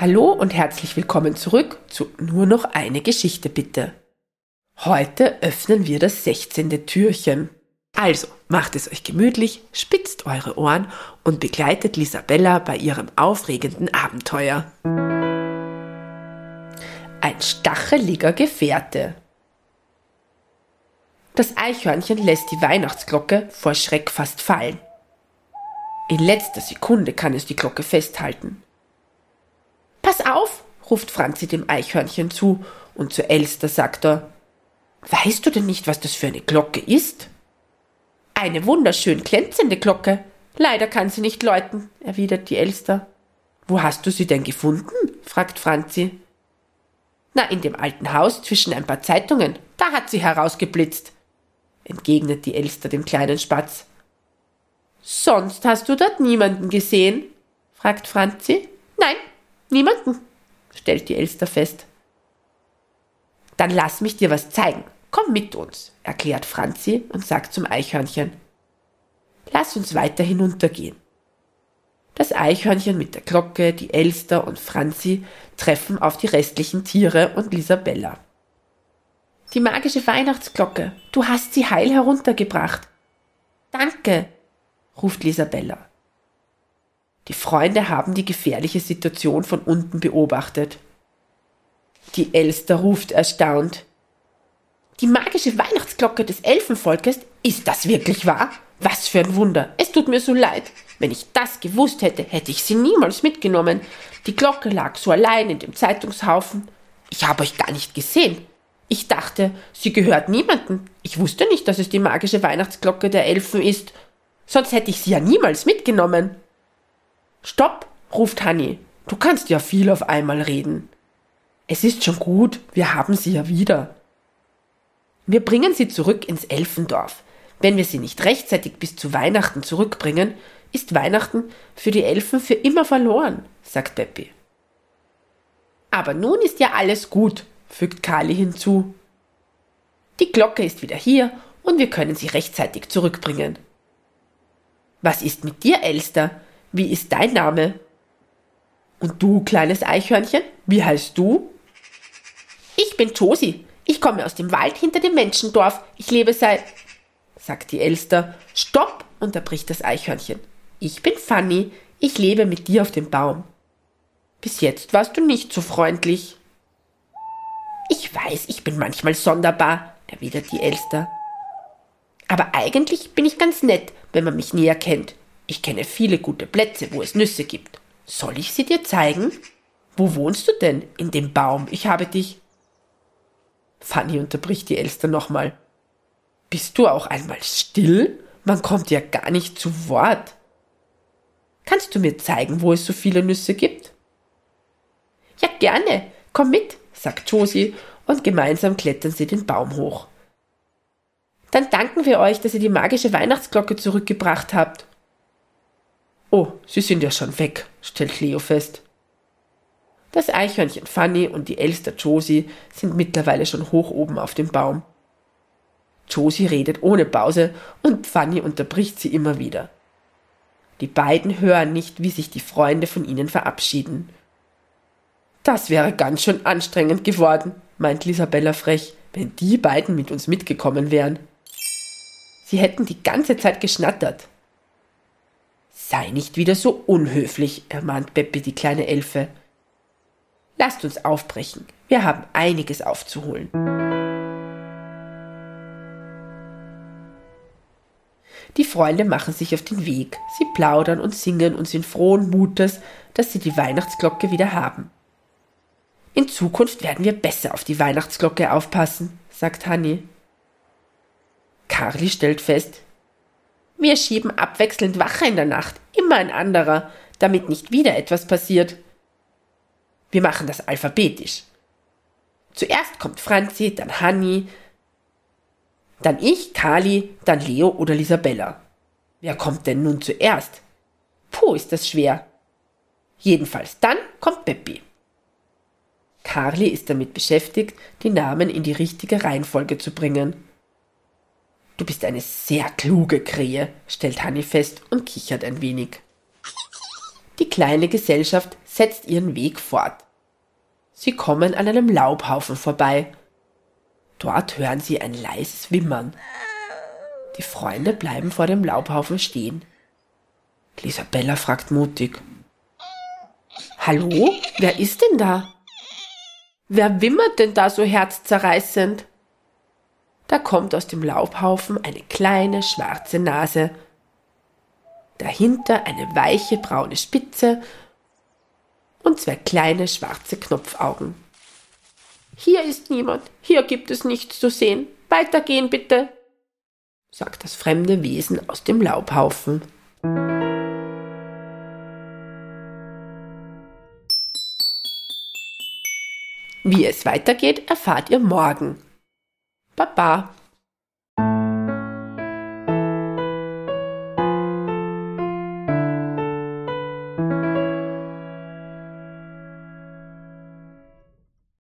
Hallo und herzlich willkommen zurück zu Nur noch eine Geschichte bitte. Heute öffnen wir das 16. Türchen. Also, macht es euch gemütlich, spitzt eure Ohren und begleitet Lisabella bei ihrem aufregenden Abenteuer. Ein stacheliger Gefährte. Das Eichhörnchen lässt die Weihnachtsglocke vor Schreck fast fallen. In letzter Sekunde kann es die Glocke festhalten. Pass auf, ruft Franzi dem Eichhörnchen zu, und zu Elster sagt er, Weißt du denn nicht, was das für eine Glocke ist? Eine wunderschön glänzende Glocke. Leider kann sie nicht läuten, erwidert die Elster. Wo hast du sie denn gefunden? fragt Franzi. Na, in dem alten Haus zwischen ein paar Zeitungen. Da hat sie herausgeblitzt, entgegnet die Elster dem kleinen Spatz. Sonst hast du dort niemanden gesehen? fragt Franzi. Nein, niemanden, stellt die Elster fest. Dann lass mich dir was zeigen. Komm mit uns, erklärt Franzi und sagt zum Eichhörnchen. Lass uns weiter hinuntergehen. Das Eichhörnchen mit der Glocke, die Elster und Franzi treffen auf die restlichen Tiere und Lisabella. Die magische Weihnachtsglocke, du hast sie heil heruntergebracht. Danke, ruft Lisabella. Die Freunde haben die gefährliche Situation von unten beobachtet. Die Elster ruft erstaunt. Die magische Weihnachtsglocke des Elfenvolkes, ist das wirklich wahr? Was für ein Wunder. Es tut mir so leid. Wenn ich das gewusst hätte, hätte ich sie niemals mitgenommen. Die Glocke lag so allein in dem Zeitungshaufen. Ich habe euch gar nicht gesehen. Ich dachte, sie gehört niemandem. Ich wusste nicht, dass es die magische Weihnachtsglocke der Elfen ist sonst hätte ich sie ja niemals mitgenommen. Stopp, ruft Hanni, du kannst ja viel auf einmal reden. Es ist schon gut, wir haben sie ja wieder. Wir bringen sie zurück ins Elfendorf. Wenn wir sie nicht rechtzeitig bis zu Weihnachten zurückbringen, ist Weihnachten für die Elfen für immer verloren, sagt Peppi. Aber nun ist ja alles gut, fügt Kali hinzu. Die Glocke ist wieder hier und wir können sie rechtzeitig zurückbringen. Was ist mit dir, Elster? Wie ist dein Name? Und du, kleines Eichhörnchen, wie heißt du? Ich bin Josi. Ich komme aus dem Wald hinter dem Menschendorf. Ich lebe seit. sagt die Elster. Stopp! unterbricht das Eichhörnchen. Ich bin Fanny. Ich lebe mit dir auf dem Baum. Bis jetzt warst du nicht so freundlich. Ich weiß, ich bin manchmal sonderbar, erwidert die Elster. Aber eigentlich bin ich ganz nett, wenn man mich näher kennt. Ich kenne viele gute Plätze, wo es Nüsse gibt. Soll ich sie dir zeigen? Wo wohnst du denn? In dem Baum. Ich habe dich. Fanny unterbricht die Elster nochmal. Bist du auch einmal still? Man kommt ja gar nicht zu Wort. Kannst du mir zeigen, wo es so viele Nüsse gibt? Ja, gerne. Komm mit, sagt Josie, und gemeinsam klettern sie den Baum hoch. Dann danken wir euch, dass ihr die magische Weihnachtsglocke zurückgebracht habt. Oh, sie sind ja schon weg, stellt Leo fest. Das Eichhörnchen Fanny und die Elster Josie sind mittlerweile schon hoch oben auf dem Baum. Josie redet ohne Pause und Fanny unterbricht sie immer wieder. Die beiden hören nicht, wie sich die Freunde von ihnen verabschieden. Das wäre ganz schön anstrengend geworden, meint Lisabella frech, wenn die beiden mit uns mitgekommen wären. Sie hätten die ganze Zeit geschnattert. Sei nicht wieder so unhöflich, ermahnt Beppe die kleine Elfe. Lasst uns aufbrechen. Wir haben einiges aufzuholen. Die Freunde machen sich auf den Weg. Sie plaudern und singen und sind frohen Mutes, dass sie die Weihnachtsglocke wieder haben. In Zukunft werden wir besser auf die Weihnachtsglocke aufpassen, sagt Hanni. Carly stellt fest, wir schieben abwechselnd Wache in der Nacht, immer ein anderer, damit nicht wieder etwas passiert. Wir machen das alphabetisch. Zuerst kommt Franzi, dann Hanni, dann ich, Kali, dann Leo oder Lisabella. Wer kommt denn nun zuerst? Puh, ist das schwer. Jedenfalls dann kommt Peppi. Carly ist damit beschäftigt, die Namen in die richtige Reihenfolge zu bringen. Du bist eine sehr kluge Krähe, stellt Hanni fest und kichert ein wenig. Die kleine Gesellschaft setzt ihren Weg fort. Sie kommen an einem Laubhaufen vorbei. Dort hören sie ein leises Wimmern. Die Freunde bleiben vor dem Laubhaufen stehen. Isabella fragt mutig. Hallo, wer ist denn da? Wer wimmert denn da so herzzerreißend? Da kommt aus dem Laubhaufen eine kleine schwarze Nase, dahinter eine weiche braune Spitze und zwei kleine schwarze Knopfaugen. Hier ist niemand, hier gibt es nichts zu sehen. Weitergehen bitte, sagt das fremde Wesen aus dem Laubhaufen. Wie es weitergeht, erfahrt ihr morgen. Papá!